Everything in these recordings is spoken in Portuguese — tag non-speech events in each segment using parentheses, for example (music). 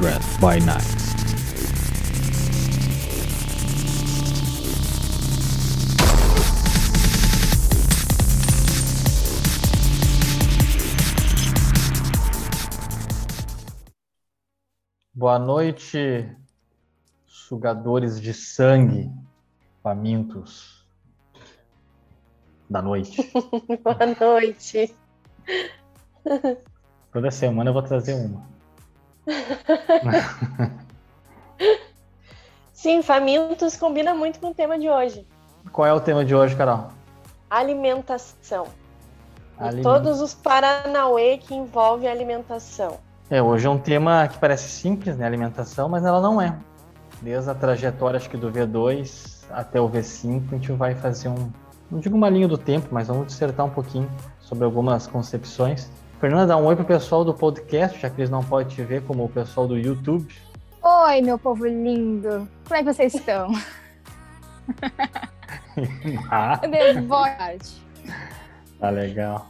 Kindred by Night. Boa noite, sugadores de sangue, famintos da noite. (laughs) Boa noite. Toda semana eu vou trazer uma. (laughs) Sim, famintos combina muito com o tema de hoje. Qual é o tema de hoje, Carol? Alimentação. E Aliment- todos os paranauê que envolvem alimentação. É, hoje é um tema que parece simples, né? Alimentação, mas ela não é. Desde a trajetória, acho que do V2 até o V5, a gente vai fazer um. Não digo uma linha do tempo, mas vamos dissertar um pouquinho sobre algumas concepções. Fernanda, dá um oi pro pessoal do podcast, já que eles não podem te ver como o pessoal do YouTube. Oi, meu povo lindo. Como é que vocês estão? (laughs) Ah, Eu devo boa tarde. tá legal.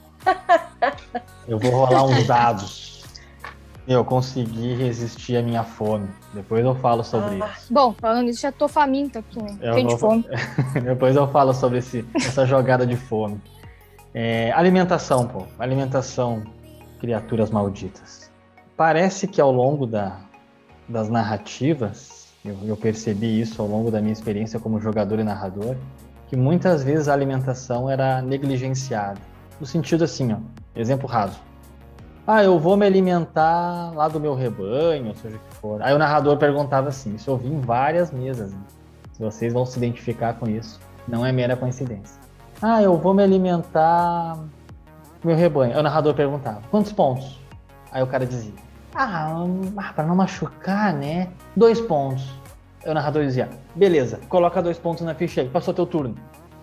Eu vou rolar uns dados. Eu consegui resistir à minha fome. Depois eu falo sobre Ah. isso. Bom, falando nisso, já tô faminta aqui, né? Eu Cheio de vou- fome. (laughs) Depois eu falo sobre esse, essa jogada de fome. É, alimentação, pô. Alimentação, criaturas malditas. Parece que ao longo da- das narrativas, eu, eu percebi isso ao longo da minha experiência como jogador e narrador, que muitas vezes a alimentação era negligenciada. No sentido assim, ó, exemplo raso. Ah, eu vou me alimentar lá do meu rebanho, ou seja o que for. Aí o narrador perguntava assim, isso eu vi em várias mesas, né? Vocês vão se identificar com isso, não é mera coincidência. Ah, eu vou me alimentar meu rebanho. O narrador perguntava, quantos pontos? Aí o cara dizia, ah, ah para não machucar, né? Dois pontos. Aí o narrador dizia, beleza, coloca dois pontos na ficha aí, passou teu turno.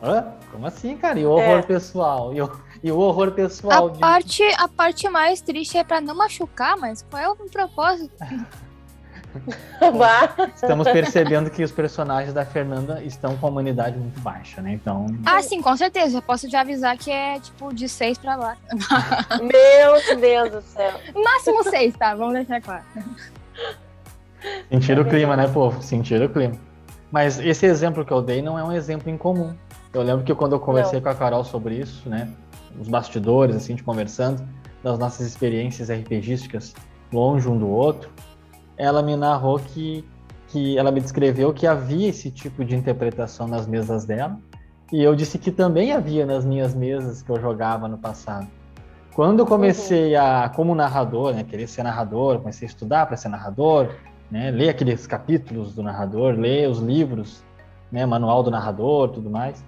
Hã? Como assim, cara? E o horror É. pessoal? E o, e o horror pessoal A de... parte, a parte mais triste é pra não machucar, mas qual é o propósito? (laughs) (laughs) Estamos percebendo que os personagens da Fernanda estão com a humanidade muito baixa, né? Então, Ah, sim, com certeza. Já posso te avisar que é tipo de seis pra lá. (laughs) Meu Deus do céu. Máximo seis, tá? Vamos deixar claro. Sentir o clima, né, povo? Sentir o clima. Mas esse exemplo que eu dei não é um exemplo incomum. Eu lembro que quando eu conversei Não. com a Carol sobre isso, né, os bastidores, assim, de conversando, das nossas experiências RPGísticas longe um do outro, ela me narrou que, que ela me descreveu que havia esse tipo de interpretação nas mesas dela, e eu disse que também havia nas minhas mesas que eu jogava no passado. Quando eu comecei a, como narrador, né, querer ser narrador, comecei a estudar para ser narrador, né, ler aqueles capítulos do narrador, ler os livros, né, manual do narrador, tudo mais,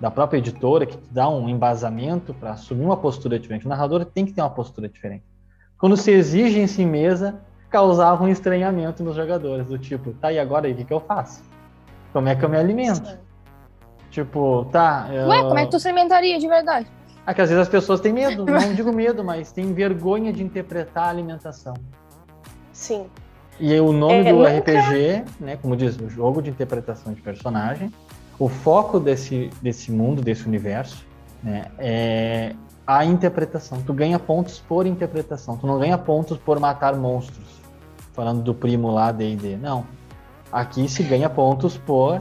da própria editora que te dá um embasamento para assumir uma postura diferente. O narrador tem que ter uma postura diferente. Quando se exige em si mesa, causava um estranhamento nos jogadores, do tipo, tá, e agora aí, o que, que eu faço? Como é que eu me alimento? Tipo, tá. Eu... Ué, como é que tu se alimentaria de verdade? Ah, que às vezes as pessoas têm medo, (laughs) não digo medo, mas têm vergonha de interpretar a alimentação. Sim. E aí, o nome É, do nunca- RPG, né, como diz, o jogo de interpretação de personagem, o foco desse, desse mundo, desse universo, né, é a interpretação. Tu ganha pontos por interpretação, tu não ganha pontos por matar monstros. Falando do primo lá, D&D. Não. Aqui se ganha pontos por,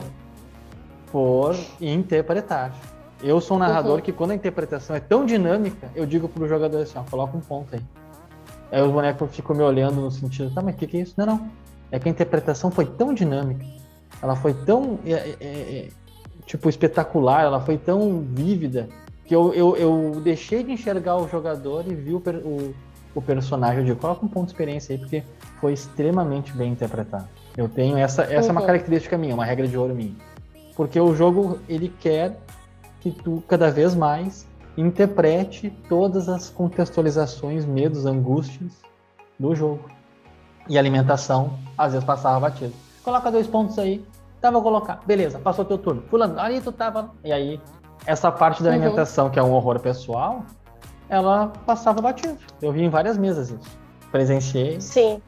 por interpretar. Eu sou um narrador Uhum. que quando a interpretação é tão dinâmica, eu digo pro jogador assim, ó, coloca um ponto aí. Aí os bonecos ficam me olhando no sentido, tá, mas o que, que é isso? Não, não. É que a interpretação foi tão dinâmica, ela foi tão, é, é, é, tipo, espetacular, ela foi tão vívida, que eu, eu, eu deixei de enxergar o jogador e vi o, o, o personagem. Eu digo, coloca um ponto de experiência aí, porque foi extremamente bem interpretado. Eu tenho essa, essa é uma Uhum. característica minha, uma regra de ouro minha. Porque o jogo, ele quer que tu, cada vez mais, interprete todas as contextualizações, medos, angústias do jogo. E alimentação, às vezes passava batido. Coloca dois pontos aí. Tá, vou colocar. Beleza, passou teu turno. Fulano, ali tu tava. E aí, essa parte da Uhum. alimentação, que é um horror pessoal, ela passava batido. Eu vi em várias mesas isso. Presenciei. Sim.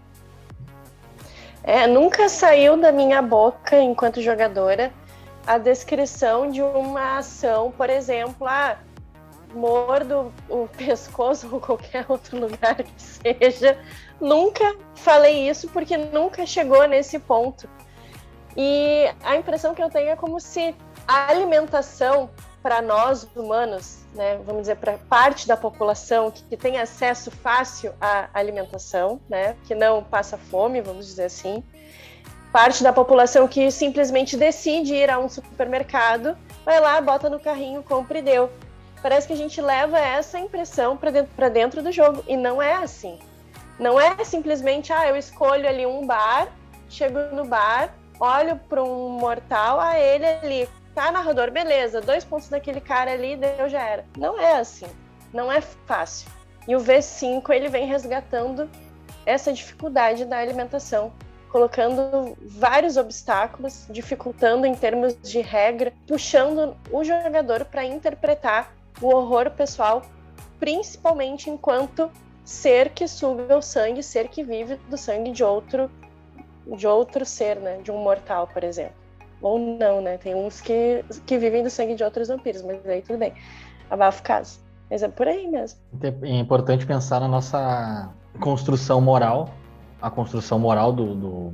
É, nunca saiu da minha boca, enquanto jogadora, a descrição de uma ação, por exemplo, ah, mordo o pescoço ou qualquer outro lugar que seja. Nunca falei isso porque nunca chegou nesse ponto. E a impressão que eu tenho é como se a alimentação para nós humanos, né, vamos dizer para parte da população que, que, tem acesso fácil à alimentação, né, que não passa fome, vamos dizer assim, parte da população que simplesmente decide ir a um supermercado, vai lá, bota no carrinho, compra e deu. Parece que a gente leva essa impressão para dentro, dentro do jogo e não é assim. Não é simplesmente, ah, eu escolho ali um bar, chego no bar, olho para um mortal, a ah, ele ali, tá, narrador, beleza, dois pontos daquele cara ali, deu, já era. Não é assim. Não é fácil. E o V5 ele vem resgatando essa dificuldade da alimentação, colocando vários obstáculos, dificultando em termos de regra, puxando o jogador para interpretar o horror pessoal, principalmente enquanto ser que suga o sangue, ser que vive do sangue de outro de outro ser, né, de um mortal, por exemplo. Ou não, né? Tem uns que, que vivem do sangue de outros vampiros, mas aí tudo bem. Abafa o caso. Mas é por aí mesmo. É importante pensar na nossa construção moral, a construção moral do, do,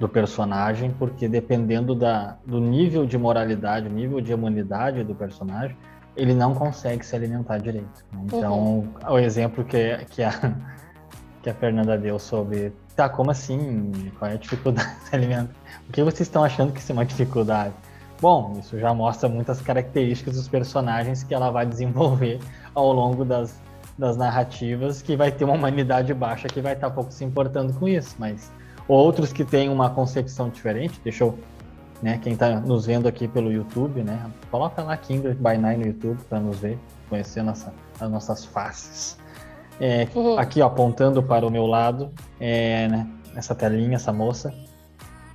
do personagem, porque dependendo da, do nível de moralidade, nível de humanidade do personagem, ele não consegue se alimentar direito. Então, uhum. o exemplo que, que, a, (laughs) que a Fernanda deu sobre tá, como assim? Qual é a dificuldade de (laughs) se alimentar? O que vocês estão achando que isso é uma dificuldade? Bom, isso já mostra muitas características dos personagens que ela vai desenvolver ao longo das, das narrativas, que vai ter uma humanidade baixa que vai estar pouco se importando com isso, mas outros que têm uma concepção diferente, deixa eu né? Quem está nos vendo aqui pelo YouTube, né? Coloca lá Kindred by Night no YouTube para nos ver, conhecer nossa, as nossas faces. É, uhum. Aqui, ó, apontando para o meu lado, é, né, essa telinha, essa moça.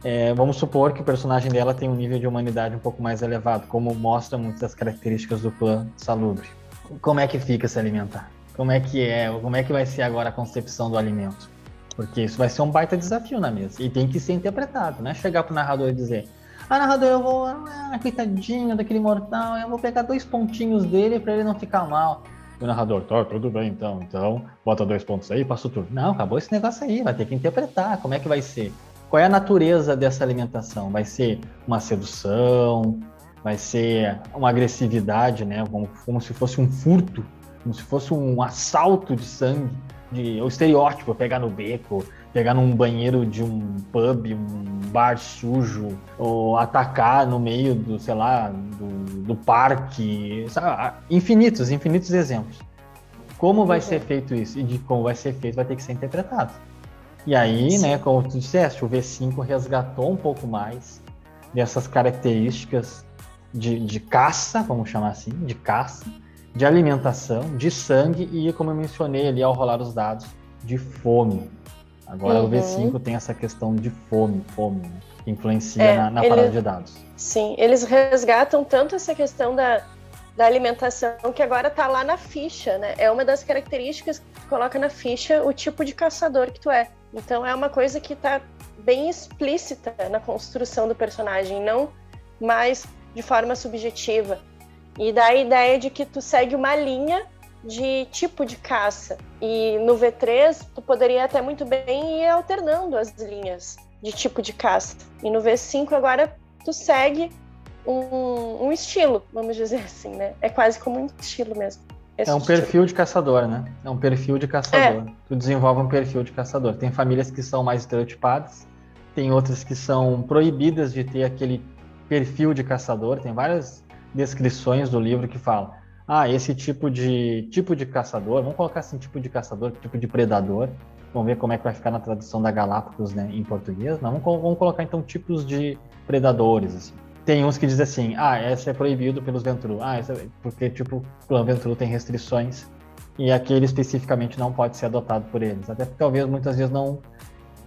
É, vamos supor que o personagem dela tem um nível de humanidade um pouco mais elevado, como mostra muitas das características do clã salubre. Como é que fica se alimentar? Como é que é? Como é que vai ser agora a concepção do alimento? Porque isso vai ser um baita desafio na mesa e tem que ser interpretado, né? Chegar pro narrador e dizer: ah, narrador, eu vou. Ah, coitadinho daquele mortal, eu vou pegar dois pontinhos dele para ele não ficar mal. O narrador, tá, tudo bem então. Então, bota dois pontos aí, passa o turno. Não, acabou esse negócio aí, vai ter que interpretar. Como é que vai ser? Qual é a natureza dessa alimentação? Vai ser uma sedução? Vai ser uma agressividade, né? Como, como se fosse um furto, como se fosse um assalto de sangue, de, o estereótipo, pegar no beco, pegar num banheiro de um pub, um bar sujo, ou atacar no meio do, sei lá, do, do parque, sabe? infinitos, infinitos exemplos. Como vai ser feito isso e de como vai ser feito vai ter que ser interpretado. E aí, Sim. né, como tu disseste, o V5 resgatou um pouco mais dessas características de, de caça, vamos chamar assim, de caça, de alimentação, de sangue e, como eu mencionei ali ao rolar os dados, de fome. Agora uhum. o V5 tem essa questão de fome, fome, né? que influencia é, na, na ele, parada de dados. Sim, eles resgatam tanto essa questão da, da alimentação que agora está lá na ficha, né? É uma das características que coloca na ficha o tipo de caçador que tu é. Então é uma coisa que está bem explícita na construção do personagem, não mais de forma subjetiva. E dá a ideia de que tu segue uma linha de tipo de caça. E no V3, tu poderia até muito bem ir alternando as linhas de tipo de caça. E no V5, agora, tu segue um, um estilo, vamos dizer assim, né? É quase como um estilo mesmo. É um estilo. perfil de caçador, né? É um perfil de caçador. É. Tu desenvolve um perfil de caçador. Tem famílias que são mais estereotipadas, tem outras que são proibidas de ter aquele perfil de caçador. Tem várias descrições do livro que falam ah, esse tipo de tipo de caçador, vamos colocar assim, tipo de caçador, tipo de predador. Vamos ver como é que vai ficar na tradução da Galápagos né, em português. Não, vamos, vamos colocar então tipos de predadores. Assim. Tem uns que dizem assim, ah, esse é proibido pelos Ventru. Ah, esse é porque tipo, o clã Ventru tem restrições e aquele especificamente não pode ser adotado por eles. Até porque talvez muitas vezes não,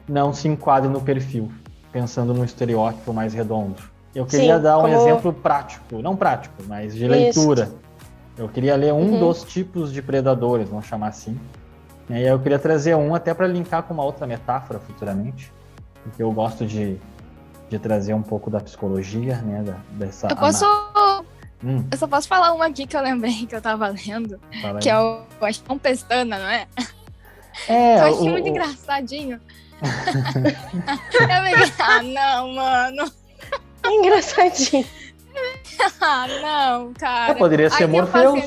não se enquadre no perfil, pensando num estereótipo mais redondo. Eu queria Sim, dar um como... exemplo prático, não prático, mas de leitura. Eu queria ler um uhum. dos tipos de predadores, vamos chamar assim. E aí eu queria trazer um até para linkar com uma outra metáfora futuramente, porque eu gosto de, de trazer um pouco da psicologia, né, da, dessa... Eu posso Hum. Eu só posso falar uma aqui que eu lembrei que eu tava lendo, que é o, que é um pestana, não é? É, (laughs) eu achei o, muito o... engraçadinho. (laughs) (laughs) eu me... Ah, não, mano. É engraçadinho. (laughs) ah, não, cara. É, poderia ser Morpheus.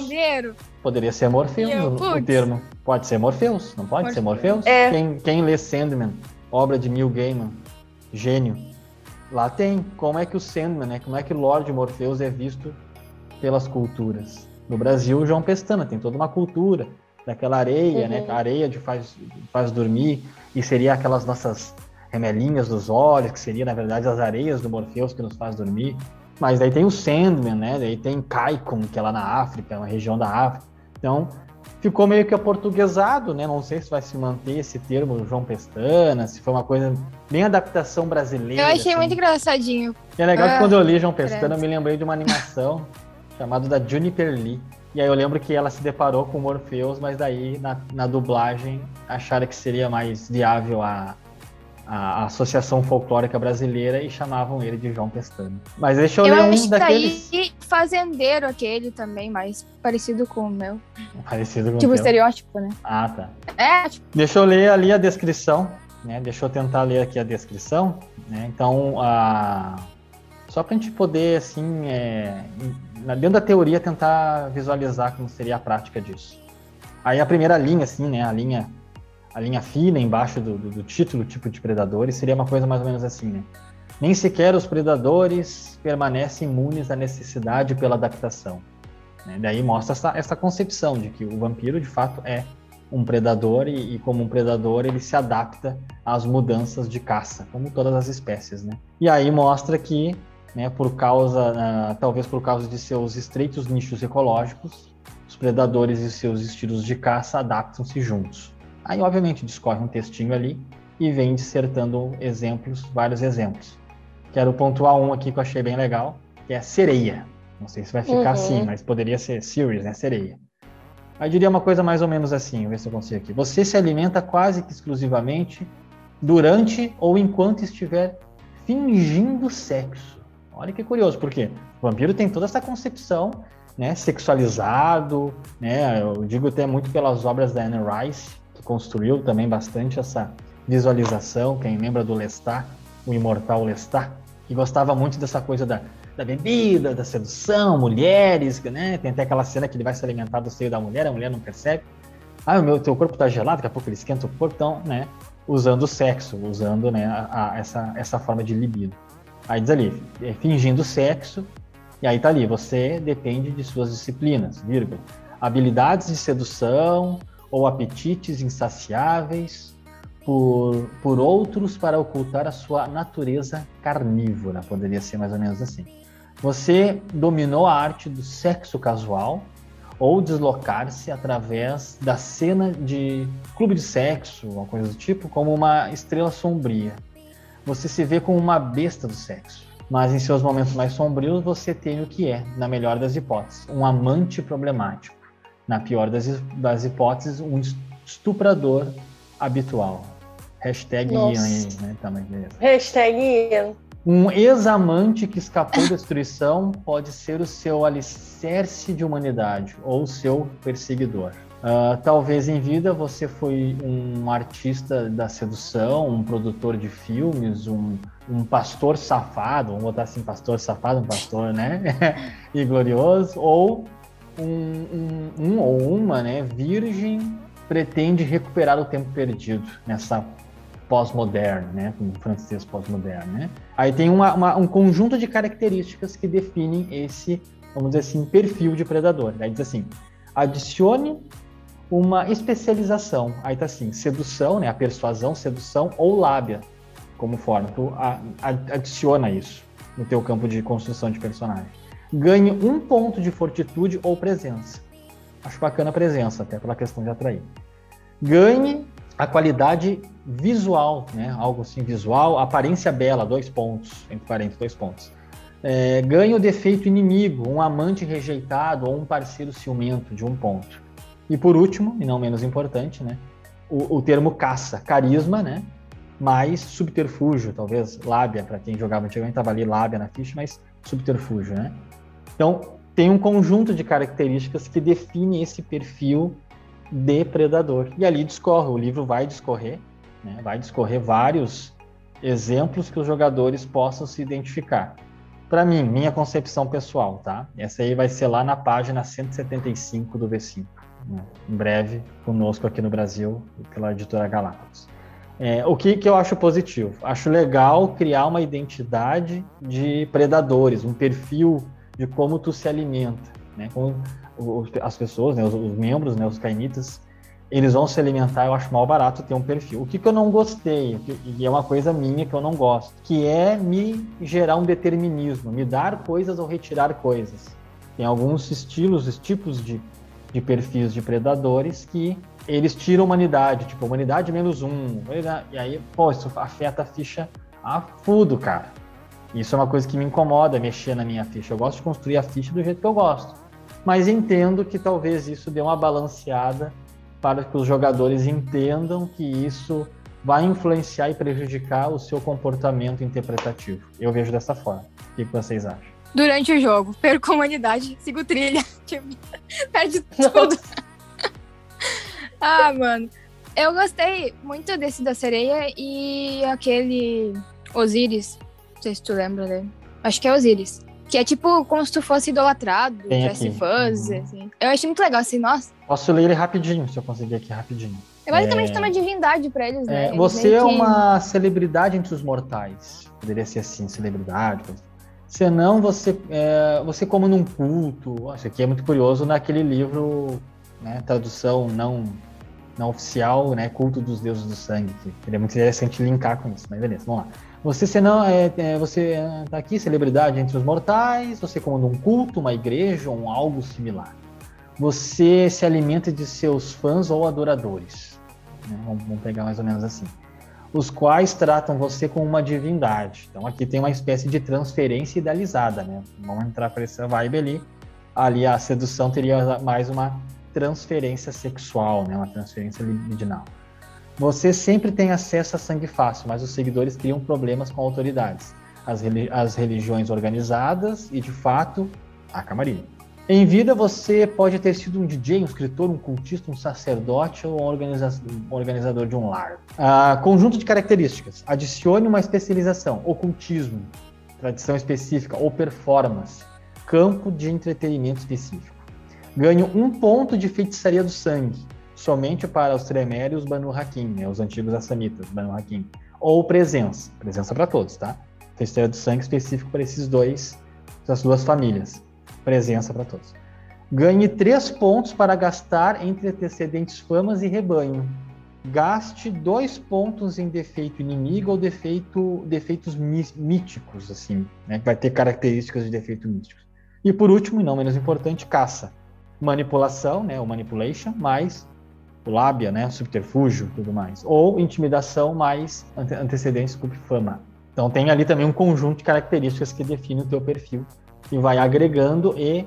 Poderia ser Morpheus o, termo. Pode ser Morpheus, não pode, pode ser Morpheus? É. Quem, quem lê Sandman, obra de Neil Gaiman, gênio, lá tem como é que o Sandman, né, como é que Lord Morpheus é visto pelas culturas. No Brasil, João Pestana tem toda uma cultura daquela areia, né, uhum. né, a areia de faz, faz dormir, e seria aquelas nossas remelinhas dos olhos, que seria, na verdade, as areias do Morpheus que nos faz dormir. Mas daí tem o Sandman, né? Daí tem Kaikon, que é lá na África, uma região da África. Então, ficou meio que aportuguesado, né? Não sei se vai se manter esse termo João Pestana, se foi uma coisa bem adaptação brasileira. Eu achei assim. muito engraçadinho. E é legal ah, que quando eu li João Pestana, eu me lembrei de uma animação (laughs) chamada da Juniper Lee. E aí eu lembro que ela se deparou com o Morpheus, mas daí na, na dublagem acharam que seria mais viável a, a Associação Folclórica Brasileira e chamavam ele de João Pestana. Mas deixa eu, eu ler um daqueles... E fazendeiro aquele também, mais parecido com o meu. Parecido com tipo o Tipo estereótipo, né? Ah, tá. É, tipo... Deixa eu ler ali a descrição, né? Deixa eu tentar ler aqui a descrição, né? Então, a... só pra gente poder, assim, é... dentro da teoria, tentar visualizar como seria a prática disso. Aí a primeira linha, assim, né? A linha a linha fina embaixo do, do, do, título, tipo de predadores, seria uma coisa mais ou menos assim, né? Nem sequer os predadores permanecem imunes à necessidade pela adaptação. Né? Daí mostra essa, essa concepção de que o vampiro, de fato, é um predador e, e, como um predador ele se adapta às mudanças de caça, como todas as espécies, né? E aí mostra que, né, por causa, uh, talvez por causa de seus estreitos nichos ecológicos, os predadores e seus estilos de caça adaptam-se juntos. Aí, obviamente, discorre um textinho ali e vem dissertando exemplos, vários exemplos. Quero pontuar um aqui que eu achei bem legal, que é sereia. Não sei se vai ficar uhum. assim, mas poderia ser series, né? Sereia. Aí diria uma coisa mais ou menos assim, vou ver se eu consigo aqui. Você se alimenta quase que exclusivamente durante ou enquanto estiver fingindo sexo. Olha que curioso, porque o vampiro tem toda essa concepção né, sexualizado, né, eu digo até muito pelas obras da Anne Rice, construiu também bastante essa visualização. Quem lembra do Lestat, o imortal Lestat, que gostava muito dessa coisa da, da bebida, da sedução, mulheres, né? Tem até aquela cena que ele vai se alimentar do seio da mulher, a mulher não percebe. Ah, o meu teu corpo tá gelado, daqui a pouco ele esquenta o corpo, então, né? Usando o sexo, usando né, a, a, essa, essa forma de libido. Aí diz ali, é, fingindo sexo, e aí tá ali, você depende de suas disciplinas, vírgula. Habilidades de sedução, ou apetites insaciáveis por, por outros para ocultar a sua natureza carnívora, poderia ser mais ou menos assim. Você dominou a arte do sexo casual ou deslocar-se através da cena de clube de sexo, uma coisa do tipo, como uma estrela sombria. Você se vê como uma besta do sexo, mas em seus momentos mais sombrios você tem o que é, na melhor das hipóteses, um amante problemático na pior das, das hipóteses, um estuprador habitual. Hashtag Ian aí, né? Também, beleza. Hashtag Ian. Um ex-amante que escapou da destruição pode ser o seu alicerce de humanidade ou o seu perseguidor. Uh, talvez em vida você foi um artista da sedução, um produtor de filmes, um, um pastor safado, vamos botar assim, pastor safado, um pastor, né? (laughs) e glorioso, ou um, um, um ou uma né, virgem pretende recuperar o tempo perdido nessa pós-moderna, né, com francês pós-moderno, né? Aí tem uma, uma, um conjunto de características que definem esse, vamos dizer assim, perfil de predador. Aí diz assim, adicione uma especialização. Aí tá assim, sedução, né, a persuasão, sedução ou lábia, como forma. Tu a, adiciona isso no teu campo de construção de personagem ganhe um ponto de fortitude ou presença. Acho bacana a presença, até pela questão de atrair. Ganhe a qualidade visual, né? Algo assim visual, aparência bela, dois pontos, entre parênteses, dois pontos. É, ganhe o defeito inimigo, um amante rejeitado ou um parceiro ciumento, de um ponto. E por último, e não menos importante, né? O, o termo caça, carisma, né? Mais subterfúgio, talvez lábia, para quem jogava antigamente, estava ali lábia na ficha, mas subterfúgio, né? Então, tem um conjunto de características que define esse perfil de predador. E ali discorre, o livro vai discorrer, né? vai discorrer vários exemplos que os jogadores possam se identificar. Para mim, minha concepção pessoal, tá? Essa aí vai ser lá na página 175 do V5. Né? Em breve, conosco aqui no Brasil, pela editora Galápagos. É, o que, que eu acho positivo? Acho legal criar uma identidade de predadores, um perfil de como tu se alimenta, né? Como as pessoas, né, os, os, membros, né, os cainitas, eles vão se alimentar, eu acho mal barato ter um perfil. O que, que eu não gostei, e é uma coisa minha que eu não gosto, que é me gerar um determinismo, me dar coisas ou retirar coisas. Tem alguns estilos, tipos de, de perfis de predadores que eles tiram humanidade, tipo, humanidade menos um. E aí, pô, isso afeta a ficha a fudo, cara. Isso é uma coisa que me incomoda mexer na minha ficha. Eu gosto de construir a ficha do jeito que eu gosto. Mas entendo que talvez isso dê uma balanceada para que os jogadores entendam que isso vai influenciar e prejudicar o seu comportamento interpretativo. Eu vejo dessa forma. O que vocês acham? Durante o jogo, perco a humanidade, sigo trilha, (laughs) tipo, perde tudo. (laughs) ah, mano. Eu gostei muito desse da sereia e aquele Osiris sei se tu lembra dele. Acho que é Osiris. Que é tipo como se tu fosse idolatrado, tivesse fãs, uhum. assim. Eu achei muito legal, assim, nossa. Posso ler ele rapidinho, se eu conseguir aqui rapidinho. É basicamente é... uma divindade pra eles, né? É, eles você é que... uma celebridade entre os mortais. Poderia ser assim, celebridade. Senão você, é, você como num culto. Isso aqui é muito curioso naquele livro, né, tradução não não oficial, né, culto dos deuses do sangue. Que seria muito interessante linkar com isso, mas beleza, vamos lá. Você senão é, é você está aqui celebridade entre os mortais, você comanda um culto, uma igreja ou um algo similar. Você se alimenta de seus fãs ou adoradores. Né? Vamos, vamos pegar mais ou menos assim. Os quais tratam você como uma divindade. Então aqui tem uma espécie de transferência idealizada, né? Vamos entrar para essa vibe ali. Ali a sedução teria mais uma transferência sexual, né? Uma transferência libidinal. Você sempre tem acesso a sangue fácil, mas os seguidores criam problemas com autoridades, as, as religiões organizadas e, de fato, a camarilha. Em vida, você pode ter sido um DJ, um escritor, um cultista, um sacerdote ou um, organiza um organizador de um lar. Ah, conjunto de características. Adicione uma especialização, ocultismo, tradição específica ou performance, campo de entretenimento específico. Ganhe um ponto de feitiçaria do sangue, somente para os Tremere e os Banu Hakim, né, os antigos Assamitas, Banu Hakim. Ou presença, presença para todos, tá? Feiticeira do sangue específico para esses dois, essas duas famílias. Presença para todos. Ganhe três pontos para gastar entre antecedentes famas e rebanho. Gaste dois pontos em defeito inimigo ou defeito, defeitos míticos, assim, né? Vai ter características de defeito místicos. E por último, e não menos importante, caça. Manipulação, né? O manipulation, mais lábia, né, subterfúgio, tudo mais, ou intimidação mais ante antecedentes fama. Então tem ali também um conjunto de características que define o teu perfil e vai agregando e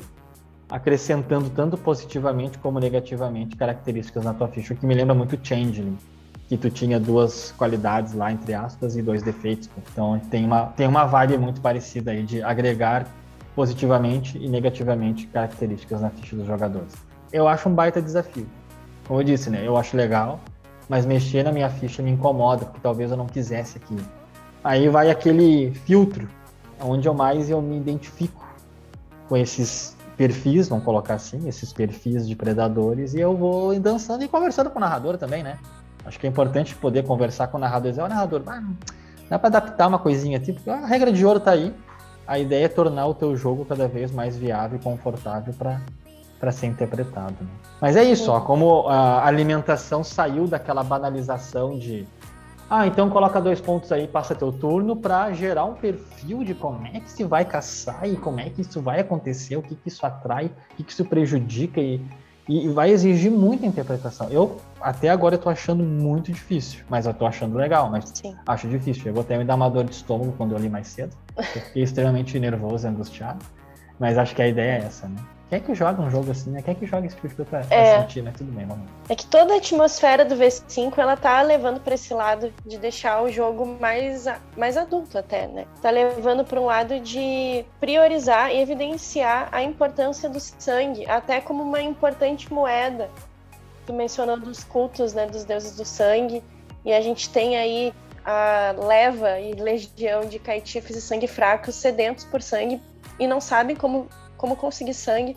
acrescentando tanto positivamente como negativamente características na tua ficha, o que me lembra muito Changeling, que tu tinha duas qualidades lá entre aspas e dois defeitos. Então tem uma tem uma vibe muito parecida aí de agregar positivamente e negativamente características na ficha dos jogadores. Eu acho um baita desafio como eu disse, né? Eu acho legal, mas mexer na minha ficha me incomoda, porque talvez eu não quisesse aquilo. Aí vai aquele filtro, onde eu mais eu me identifico com esses perfis, vamos colocar assim, esses perfis de predadores, e eu vou dançando e conversando com o narrador também, né? Acho que é importante poder conversar com o narrador e dizer, ó, narrador, ah, dá para adaptar uma coisinha aqui, porque a regra de ouro tá aí. A ideia é tornar o teu jogo cada vez mais viável e confortável para para ser interpretado. Né? Mas é isso, ó, como a alimentação saiu daquela banalização de ah, então coloca dois pontos aí, passa teu turno para gerar um perfil de como é que se vai caçar e como é que isso vai acontecer, o que, que isso atrai, o que, que isso prejudica e, e vai exigir muita interpretação. Eu até agora eu tô achando muito difícil, mas eu tô achando legal, mas Sim. acho difícil. Eu vou até me dar uma dor de estômago quando eu li mais cedo. Eu (laughs) fiquei extremamente nervoso e angustiado. Mas acho que a ideia é essa, né? Quem é que joga um jogo assim, né? Quem é que joga esse tipo de coisa pra, é. pra sentir, né? Tudo bem, vamos. É que toda a atmosfera do V5, ela tá levando para esse lado de deixar o jogo mais, mais adulto até, né? Tá levando para um lado de priorizar e evidenciar a importância do sangue, até como uma importante moeda. Tu mencionou dos cultos, né, dos deuses do sangue, e a gente tem aí a leva e legião de caitifes e sangue fracos sedentos por sangue e não sabem como como conseguir sangue.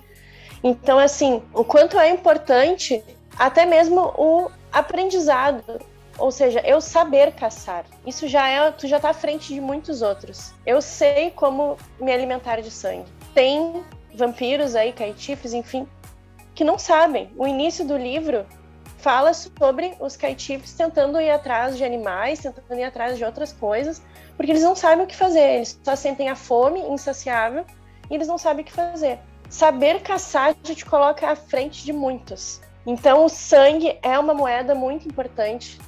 Então, assim, o quanto é importante até mesmo o aprendizado, ou seja, eu saber caçar. Isso já é, tu já tá à frente de muitos outros. Eu sei como me alimentar de sangue. Tem vampiros aí, caitifes, enfim, que não sabem. O início do livro fala sobre os caitifes tentando ir atrás de animais, tentando ir atrás de outras coisas, porque eles não sabem o que fazer. Eles só sentem a fome insaciável e eles não sabem o que fazer. Saber caçar a gente coloca à frente de muitos. Então, o sangue é uma moeda muito importante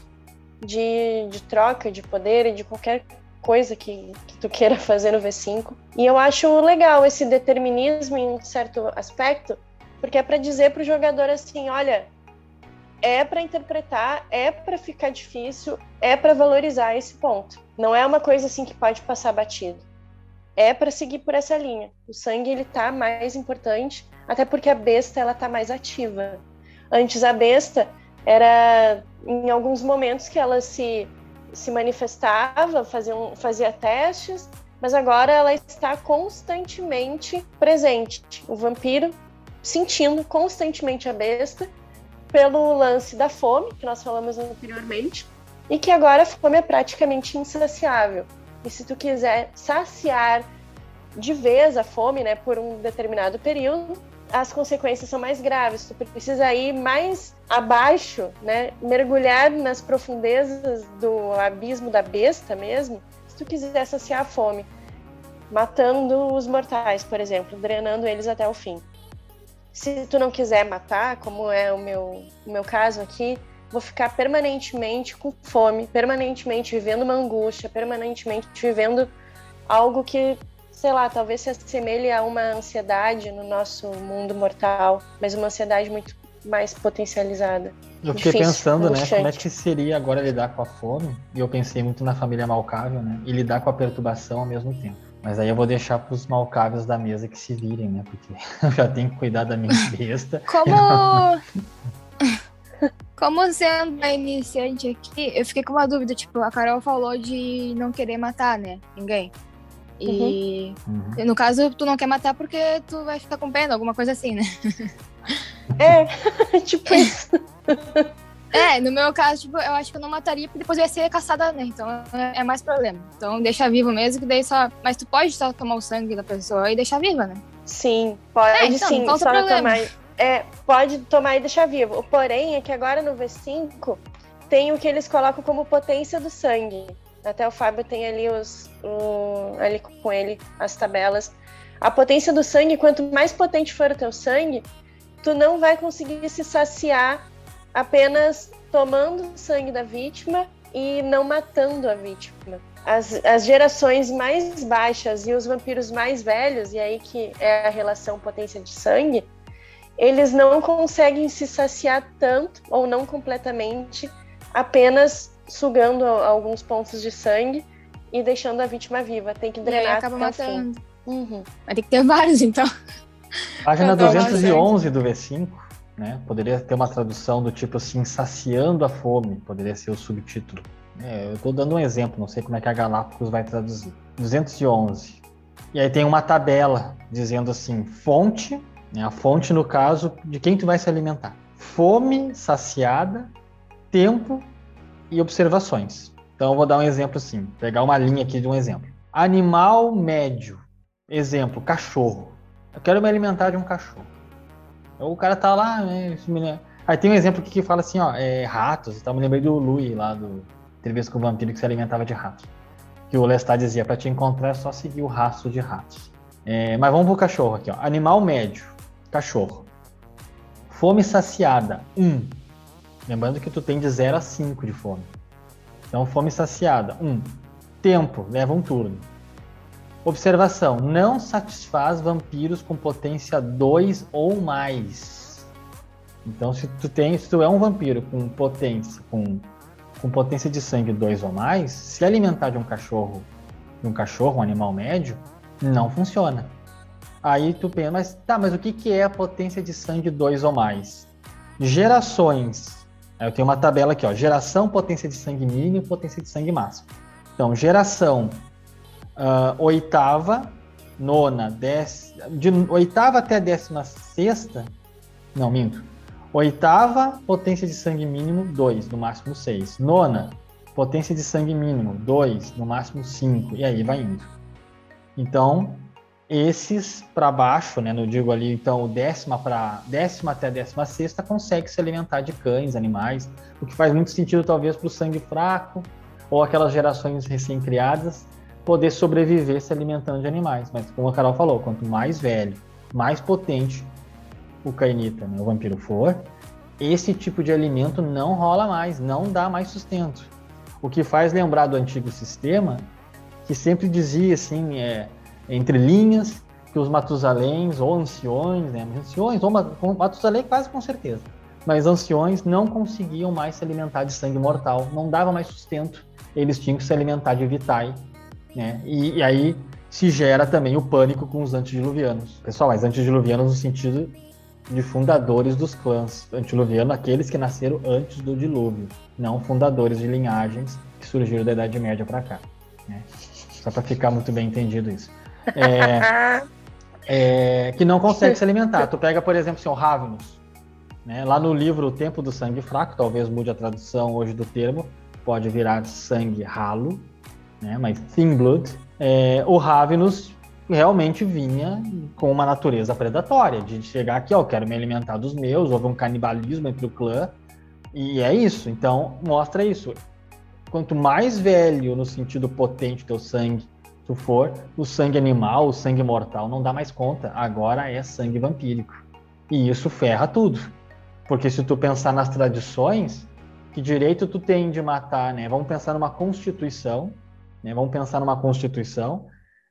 de, de troca de poder e de qualquer coisa que, que, tu queira fazer no V5. E eu acho legal esse determinismo em um certo aspecto, porque é para dizer para o jogador assim: olha, é para interpretar, é para ficar difícil, é para valorizar esse ponto. Não é uma coisa assim que pode passar batido é para seguir por essa linha. O sangue ele tá mais importante, até porque a besta ela tá mais ativa. Antes a besta era em alguns momentos que ela se se manifestava, fazia, um, fazia testes, mas agora ela está constantemente presente. O vampiro sentindo constantemente a besta pelo lance da fome, que nós falamos anteriormente, e que agora a fome é praticamente insaciável. E se tu quiser saciar de vez a fome, né, por um determinado período, as consequências são mais graves. Tu precisa ir mais abaixo, né, mergulhar nas profundezas do abismo da besta mesmo, se tu quiser saciar a fome, matando os mortais, por exemplo, drenando eles até o fim. Se tu não quiser matar, como é o meu, o meu caso aqui, vou ficar permanentemente com fome, permanentemente vivendo uma angústia, permanentemente vivendo algo que, sei lá, talvez se assemelhe a uma ansiedade no nosso mundo mortal, mas uma ansiedade muito mais potencializada. Eu fiquei Difícil, pensando, né, como é que seria agora lidar com a fome, e eu pensei muito na família Malcável, né, e lidar com a perturbação ao mesmo tempo. Mas aí eu vou deixar para os malcáveis da mesa que se virem, né? Porque (laughs) eu já tenho que cuidar da minha (laughs) besta. Como (laughs) Como sendo a iniciante aqui, eu fiquei com uma dúvida, tipo, a Carol falou de não querer matar, né? Ninguém. E uhum. no caso, tu não quer matar porque tu vai ficar com pena, alguma coisa assim, né? É, (laughs) tipo isso. É, no meu caso, tipo, eu acho que eu não mataria porque depois eu ia ser caçada, né? Então é, mais problema. Então deixa vivo mesmo, que daí só. Mas tu pode só tomar o sangue da pessoa e deixar viva, né? Sim, pode é, então, sim. Só problema. tomar é, pode tomar e deixar vivo. O porém é que agora no V5 tem o que eles colocam como potência do sangue. Até o Fábio tem ali os ali com ele as tabelas. A potência do sangue, quanto mais potente for o teu sangue, tu não vai conseguir se saciar apenas tomando sangue da vítima e não matando a vítima. As, as gerações mais baixas e os vampiros mais velhos, e aí que é a relação potência de sangue, eles não conseguem se saciar tanto ou não completamente, apenas sugando alguns pontos de sangue e deixando a vítima viva. Tem que drenar acaba até matando. fim. Uhum. Vai ter que ter vários, então. Página 211 do V5, né? Poderia ter uma tradução do tipo assim, saciando a fome, poderia ser o subtítulo. É, eu estou dando um exemplo, não sei como é que a Galápagos vai traduzir. 211. E aí tem uma tabela dizendo assim, fonte né? A fonte, no caso, de quem tu vai se alimentar. Fome saciada, tempo e observações. Então, eu vou dar um exemplo assim, pegar uma linha aqui de um exemplo. Animal médio. Exemplo, cachorro. Eu quero me alimentar de um cachorro. Então, o cara tá lá, né? Aí tem um exemplo aqui que fala assim, ó, é, ratos. Então, me lembrei do Louis lá do Entrevista com o Vampiro que se alimentava de ratos. Que o Lestat dizia, para te encontrar é só seguir o rastro de ratos. É, mas vamos pro cachorro aqui, ó. Animal médio. Cachorro. Fome saciada, 1. Um. Lembrando que tu tem de 0 a 5 de fome. Então, fome saciada, 1. Um. Tempo, leva um turno. Observação: não satisfaz vampiros com potência 2 ou mais. Então, se tu tem, se tu é um vampiro com potência, com, com potência de sangue 2 ou mais, se alimentar de um cachorro, de um cachorro, um animal médio, não funciona. Aí tu pensa, mas tá, mas o que, que é a potência de sangue 2 ou mais? Gerações. Eu tenho uma tabela aqui, ó. Geração, potência de sangue mínimo potência de sangue máximo. Então, geração uh, oitava, nona, dez, de oitava até décima sexta, não, minto. Oitava, potência de sangue mínimo, 2, no máximo 6. Nona, potência de sangue mínimo, 2, no máximo 5. E aí vai indo. Então, esses para baixo, né, não digo ali, então, décima para décima até décima sexta consegue se alimentar de cães, animais, o que faz muito sentido talvez para o sangue fraco ou aquelas gerações recém-criadas poder sobreviver se alimentando de animais. Mas como a Carol falou, quanto mais velho, mais potente o cainita, né, o vampiro for, esse tipo de alimento não rola mais, não dá mais sustento. O que faz lembrar do antigo sistema, que sempre dizia assim, é, entre linhas, que os Matusaléns ou anciões, né, anciões ou Matusalém quase com certeza, mas anciões não conseguiam mais se alimentar de sangue mortal, não dava mais sustento, eles tinham que se alimentar de vitae né? E, e, aí se gera também o pânico com os antediluvianos. Pessoal, mas antediluvianos no sentido de fundadores dos clãs antediluvianos, aqueles que nasceram antes do dilúvio, não fundadores de linhagens que surgiram da Idade Média para cá. Né? Só para ficar muito bem entendido isso. É, é, que não consegue se alimentar. Tu pega, por exemplo, assim, o Ravenous. Né? Lá no livro O Tempo do Sangue Fraco, talvez mude a tradução hoje do termo, pode virar sangue ralo, né? Mas Thin Blood, é, o Ravenous realmente vinha com uma natureza predatória, de chegar aqui, ó, quero me alimentar dos meus, houve um canibalismo entre o clã, e é isso. Então, mostra isso. Quanto mais velho, no sentido potente teu sangue tu for, o sangue animal, o sangue mortal não dá mais conta. Agora é sangue vampírico. E isso ferra tudo. Porque se tu pensar nas tradições, que direito tu tem de matar, né? Vamos pensar numa constituição né? Vamos pensar numa constituição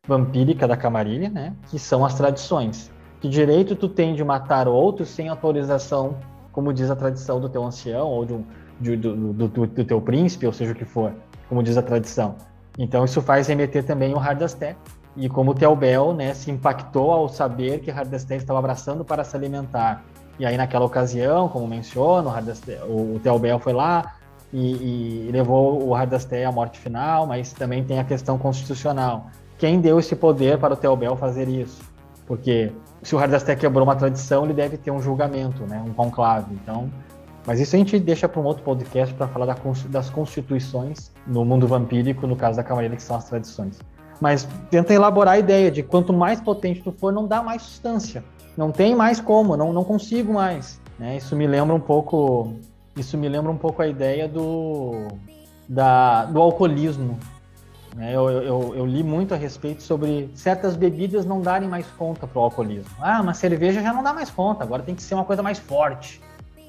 vampírica da Camarilha, né? que são as tradições. Que direito tu tem de matar outros sem autorização, como diz a tradição do teu ancião ou do, de, do, do, do, teu príncipe, ou seja o que for, como diz a tradição. Então isso faz remeter também o Hardasté. E como o Teobel né, se impactou ao saber que Hardasté estava abraçando para se alimentar. E aí naquela ocasião, como menciono, o, o Teobel foi lá, e, e levou o Hardasté à morte final, mas também tem a questão constitucional. Quem deu esse poder para o Teobel fazer isso? Porque se o Hardasté quebrou uma tradição, ele deve ter um julgamento, né, um conclave. Então, mas isso a gente deixa para um outro podcast para falar das constituições no mundo vampírico, no caso da Camarilha, que são as tradições. Mas tenta elaborar a ideia de quanto mais potente tu for, não dá mais substância. Não tem mais como, não, não consigo mais. Né? Isso me lembra um pouco isso me lembra um pouco a ideia do, da, do alcoolismo. Né? Eu, eu, eu, li muito a respeito sobre certas bebidas não darem mais conta para o alcoolismo. Ah, uma cerveja já não dá mais conta, agora tem que ser uma coisa mais forte.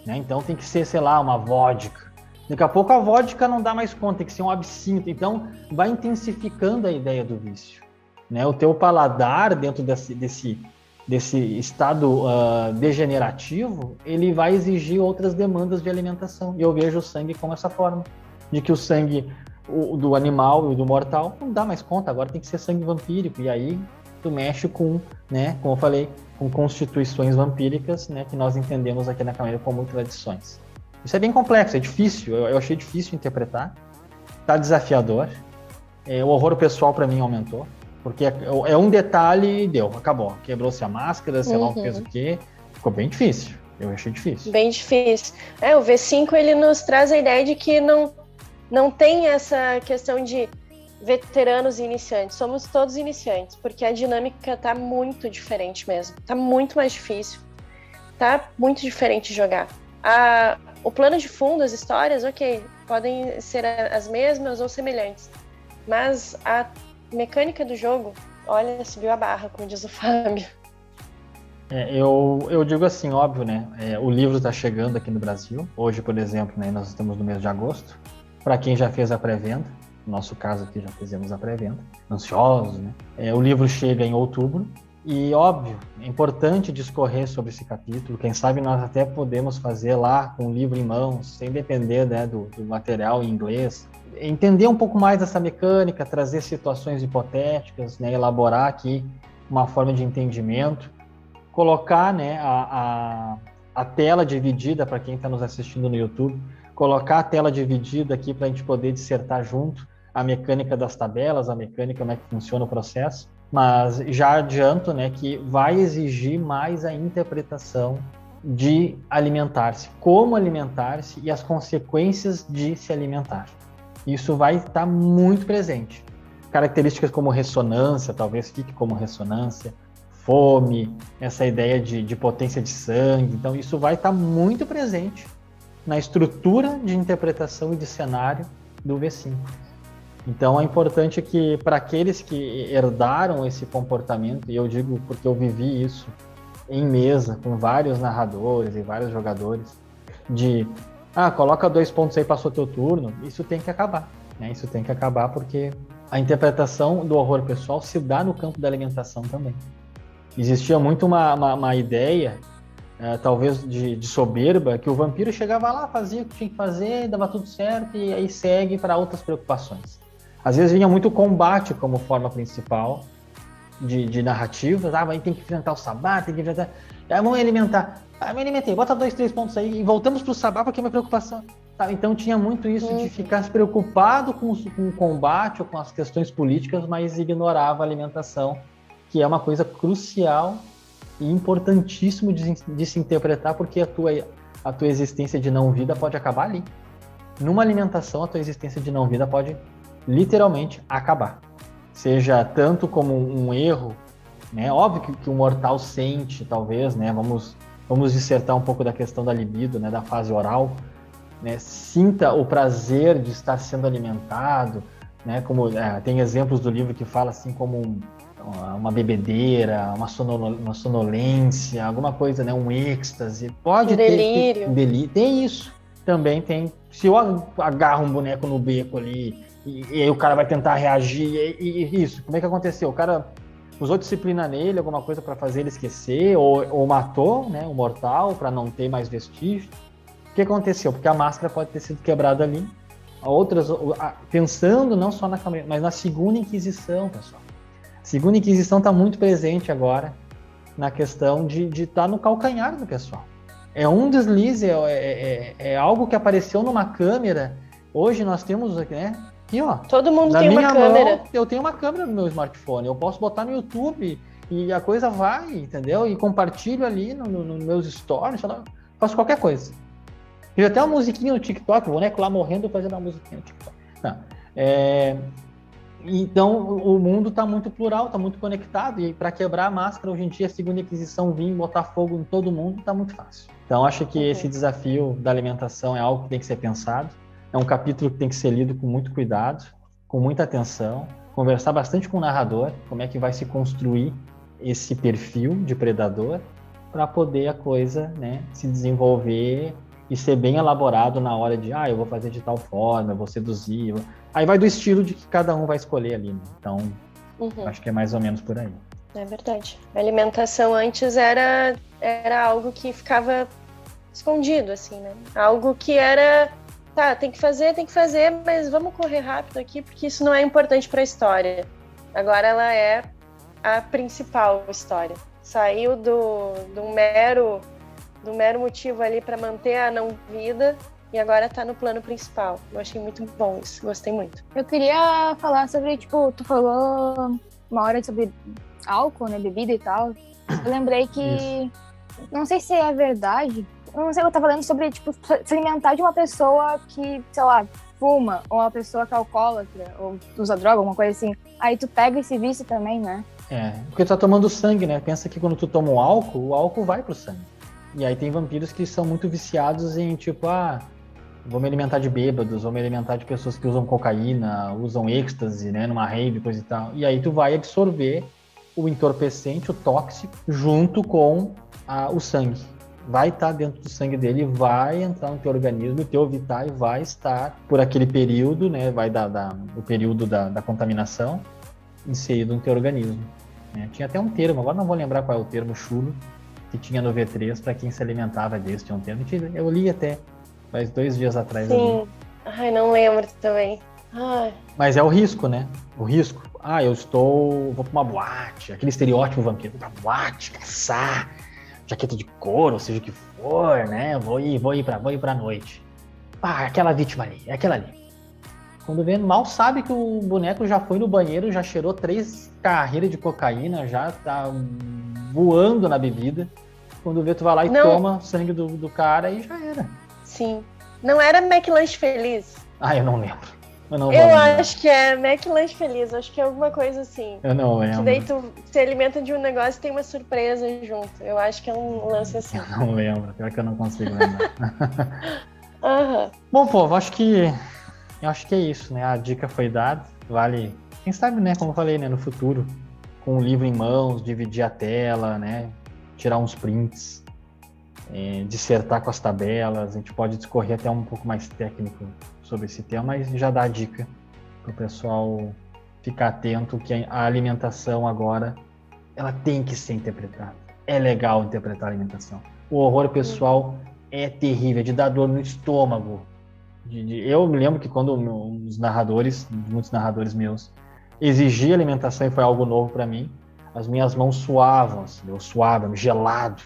Né? Então tem que ser, sei lá, uma vodka. Daqui a pouco a vodka não dá mais conta, tem que ser um absinto. Então vai intensificando a ideia do vício. Né? O teu paladar dentro desse, desse desse estado uh, degenerativo, ele vai exigir outras demandas de alimentação. E eu vejo o sangue como essa forma, de que o sangue o, do animal e do mortal não dá mais conta, agora tem que ser sangue vampírico. E aí tu mexe com, né, como eu falei, com constituições vampíricas, né, que nós entendemos aqui na Câmara como tradições. Isso é bem complexo, é difícil, eu, eu achei difícil interpretar, tá desafiador. É, o horror pessoal para mim aumentou. Porque é, é um detalhe e deu, acabou. Quebrou-se a máscara, sei uhum. lá o fez o quê. Ficou bem difícil. Eu achei difícil. Bem difícil. É, o V5 ele nos traz a ideia de que não, não tem essa questão de veteranos e iniciantes. Somos todos iniciantes, porque a dinâmica tá muito diferente mesmo. Tá muito mais difícil. Tá muito diferente jogar. A, o plano de fundo, as histórias, ok, podem ser as mesmas ou semelhantes. Mas a mecânica do jogo, olha, subiu a barra, como diz o Fábio. É, eu, eu digo assim, óbvio, né? É, o livro está chegando aqui no Brasil. Hoje, por exemplo, né, nós estamos no mês de agosto. Para quem já fez a pré-venda, No nosso caso aqui já fizemos a pré-venda, ansiosos, né? É, o livro chega em outubro e, óbvio, é importante discorrer sobre esse capítulo. Quem sabe nós até podemos fazer lá com o livro em mãos, sem depender né, do, do material em inglês. Entender um pouco mais dessa mecânica, trazer situações hipotéticas, né, elaborar aqui uma forma de entendimento, colocar né, a, a, a tela dividida para quem está nos assistindo no YouTube, colocar a tela dividida aqui para a gente poder dissertar junto a mecânica das tabelas, a mecânica como é que funciona o processo, mas já adianto né, que vai exigir mais a interpretação de alimentar-se, como alimentar-se e as consequências de se alimentar. Isso vai estar muito presente. Características como ressonância, talvez fique como ressonância, fome, essa ideia de, de potência de sangue. Então, isso vai estar muito presente na estrutura de interpretação e de cenário do V5. Então é importante que para aqueles que herdaram esse comportamento, e eu digo porque eu vivi isso em mesa com vários narradores e vários jogadores, de ah, coloca dois pontos aí, passou teu turno, isso tem que acabar. Né? Isso tem que acabar porque a interpretação do horror pessoal se dá no campo da alimentação também. Existia muito uma, uma, uma ideia é, talvez de, de, soberba, que o vampiro chegava lá, fazia o que tinha que fazer, dava tudo certo e aí segue para outras preocupações. Às vezes vinha muito combate como forma principal de, de narrativa, ah, aí tem que enfrentar o sabá, tem que enfrentar. Ah, vamos alimentar. Ah, me alimentei, bota dois, três pontos aí e voltamos para o sabá porque é minha preocupação. Tá, então tinha muito isso de uhum. ficar preocupado com, com o combate ou com as questões políticas, mas ignorava a alimentação, que é uma coisa crucial e importantíssimo de, de se interpretar, porque a tua, a tua existência de não vida pode acabar ali. Numa alimentação, a tua existência de não vida pode literalmente acabar. Seja tanto como um erro, né? Óbvio que, que o mortal sente, talvez, né? Vamos, vamos dissertar um pouco da questão da libido, né? Da fase oral, né? Sinta o prazer de estar sendo alimentado, né? Como é, tem exemplos do livro que fala assim como um, uma bebedeira, uma, sonol uma sonolência, alguma coisa, né? Um êxtase. Pode delírio. ter. Delírio. Tem isso. Também tem. Se eu agarro um boneco no beco ali e, e aí o cara vai tentar reagir, e, e, isso, como é que aconteceu? O cara usou disciplina nele, alguma coisa para fazer ele esquecer, ou, ou matou né, o mortal para não ter mais vestígio. O que aconteceu? Porque a máscara pode ter sido quebrada ali. Outras, pensando não só na mas na segunda Inquisição, pessoal. Segunda Inquisição está muito presente agora na questão de estar tá no calcanhar do pessoal. É um deslize, é, é, é, é, algo que apareceu numa câmera. Hoje nós temos né, aqui, ó. Todo mundo tem uma câmera. Mão, eu tenho uma câmera no meu smartphone. Eu posso botar no YouTube e a coisa vai, entendeu? E compartilho ali nos no, no meus stories, faço qualquer coisa. Fiz até uma musiquinha no TikTok, o boneco lá morrendo fazendo uma musiquinha no TikTok. Não. É, então, o mundo está muito plural, está muito conectado, e para quebrar a máscara, hoje em dia, a segunda Inquisição vir botar fogo em todo mundo está muito fácil. Então, acho que esse desafio da alimentação é algo que tem que ser pensado. É um capítulo que tem que ser lido com muito cuidado, com muita atenção, conversar bastante com o narrador, como é que vai se construir esse perfil de predador, para poder a coisa né, se desenvolver e ser bem elaborado na hora de, ah, eu vou fazer de tal forma, eu vou seduzir. Aí vai do estilo de que cada um vai escolher ali. Né? Então, uhum. acho que é mais ou menos por aí. É verdade. A alimentação antes era, era algo que ficava escondido, assim, né? Algo que era, tá, tem que fazer, tem que fazer, mas vamos correr rápido aqui, porque isso não é importante para a história. Agora ela é a principal história. Saiu do, do mero do mero motivo ali para manter a não vida e agora tá no plano principal. Eu achei muito bom isso, gostei muito. Eu queria falar sobre, tipo, tu falou uma hora sobre álcool, né, bebida e tal. Eu lembrei que, isso. não sei se é verdade, não sei, eu tava falando sobre, tipo, se alimentar de uma pessoa que, sei lá, fuma, ou uma pessoa que é alcoólatra, ou usa droga, alguma coisa assim. Aí tu pega esse vício também, né? É, porque tu tá tomando sangue, né? Pensa que quando tu toma o álcool, o álcool vai pro sangue. E aí tem vampiros que são muito viciados em tipo, ah, vou me alimentar de bêbados, vou me alimentar de pessoas que usam cocaína, usam êxtase, né, numa rave, coisa e tal. E aí tu vai absorver o entorpecente, o tóxico, junto com a, o sangue. Vai estar dentro do sangue dele, vai entrar no teu organismo, o teu vital vai estar por aquele período, né? Vai dar, dar o período da, da, contaminação inserido no teu organismo. Né? Tinha até um termo, agora não vou lembrar qual é o termo chulo que tinha no V3 para quem se alimentava desse, tinha um termo. Eu li até faz dois dias atrás. Sim. Ai, não lembro também. Ai. Mas é o risco, né? O risco. Ah, eu estou. Vou para uma boate, aquele estereótipo vampiro, pra boate, caçar jaqueta de couro, seja o que for, né? Vou ir, vou ir para, vou ir para noite. Ah, aquela vítima ali, é aquela ali. Quando vê, mal sabe que o boneco já foi no banheiro, já cheirou três carreiras de cocaína, já tá voando na bebida. Quando vê, tu vai lá e não. toma sangue do, do cara e já era. Sim. Não era McLanche Feliz? Ah, eu não lembro. Eu, não eu acho que é McLanche Feliz, acho que é alguma coisa assim. Eu não lembro. Que daí tu se alimenta de um negócio e tem uma surpresa junto. Eu acho que é um lance assim. Eu não lembro, pior que eu não consigo lembrar. (laughs) uhum. Bom, povo, acho que. Eu acho que é isso, né? A dica foi dada. Vale. Quem sabe, né? Como eu falei, né? No futuro, com o livro em mãos, dividir a tela, né? Tirar uns prints, é, dissertar com as tabelas. A gente pode discorrer até um pouco mais técnico sobre esse tema, mas já dá a dica para o pessoal ficar atento que a alimentação agora ela tem que ser interpretada. É legal interpretar a alimentação. O horror pessoal é terrível, é de dar dor no estômago. Eu me lembro que quando os narradores, muitos narradores meus, exigia alimentação e foi algo novo para mim, as minhas mãos suavam, assim, eu suava, gelado.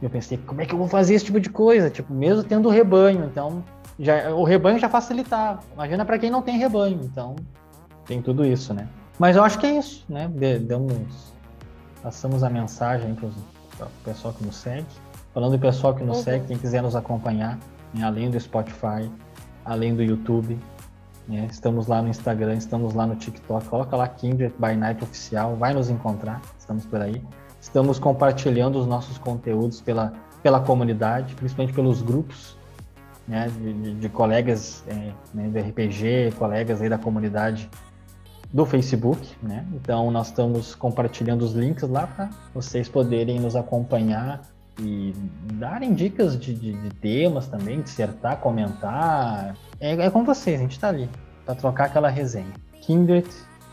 Eu pensei, como é que eu vou fazer esse tipo de coisa? Tipo, mesmo tendo rebanho, então já, o rebanho já facilitava. Imagina para quem não tem rebanho, então tem tudo isso, né? Mas eu acho que é isso, né? Damos, passamos a mensagem para o pessoal que nos segue. Falando do pessoal que nos uhum. segue, quem quiser nos acompanhar, né? além do Spotify, além do YouTube, né? estamos lá no Instagram, estamos lá no TikTok. Coloca lá Kindred by Night Oficial, vai nos encontrar, estamos por aí. Estamos compartilhando os nossos conteúdos pela, pela comunidade, principalmente pelos grupos né, de, de colegas é, né, do RPG, colegas aí da comunidade do Facebook, né? Então nós estamos compartilhando os links lá para vocês poderem nos acompanhar e darem dicas de, de, de temas também, dissertar, comentar. É, é com vocês, a gente está ali para trocar aquela resenha. Kindred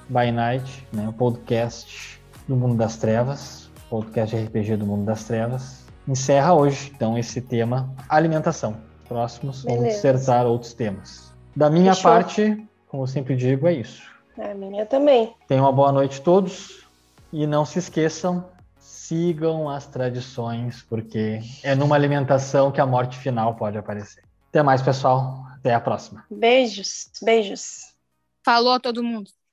by Night, né, o podcast do Mundo das Trevas, podcast RPG do Mundo das Trevas, encerra hoje então esse tema alimentação próximos Beleza. vamos dissertar outros temas. Da minha Fechou. parte, como eu sempre digo, é isso. A minha também. Tenham uma boa noite todos e não se esqueçam, sigam as tradições, porque é numa alimentação que a morte final pode aparecer. Até mais, pessoal. Até a próxima. Beijos, beijos. Falou a todo mundo.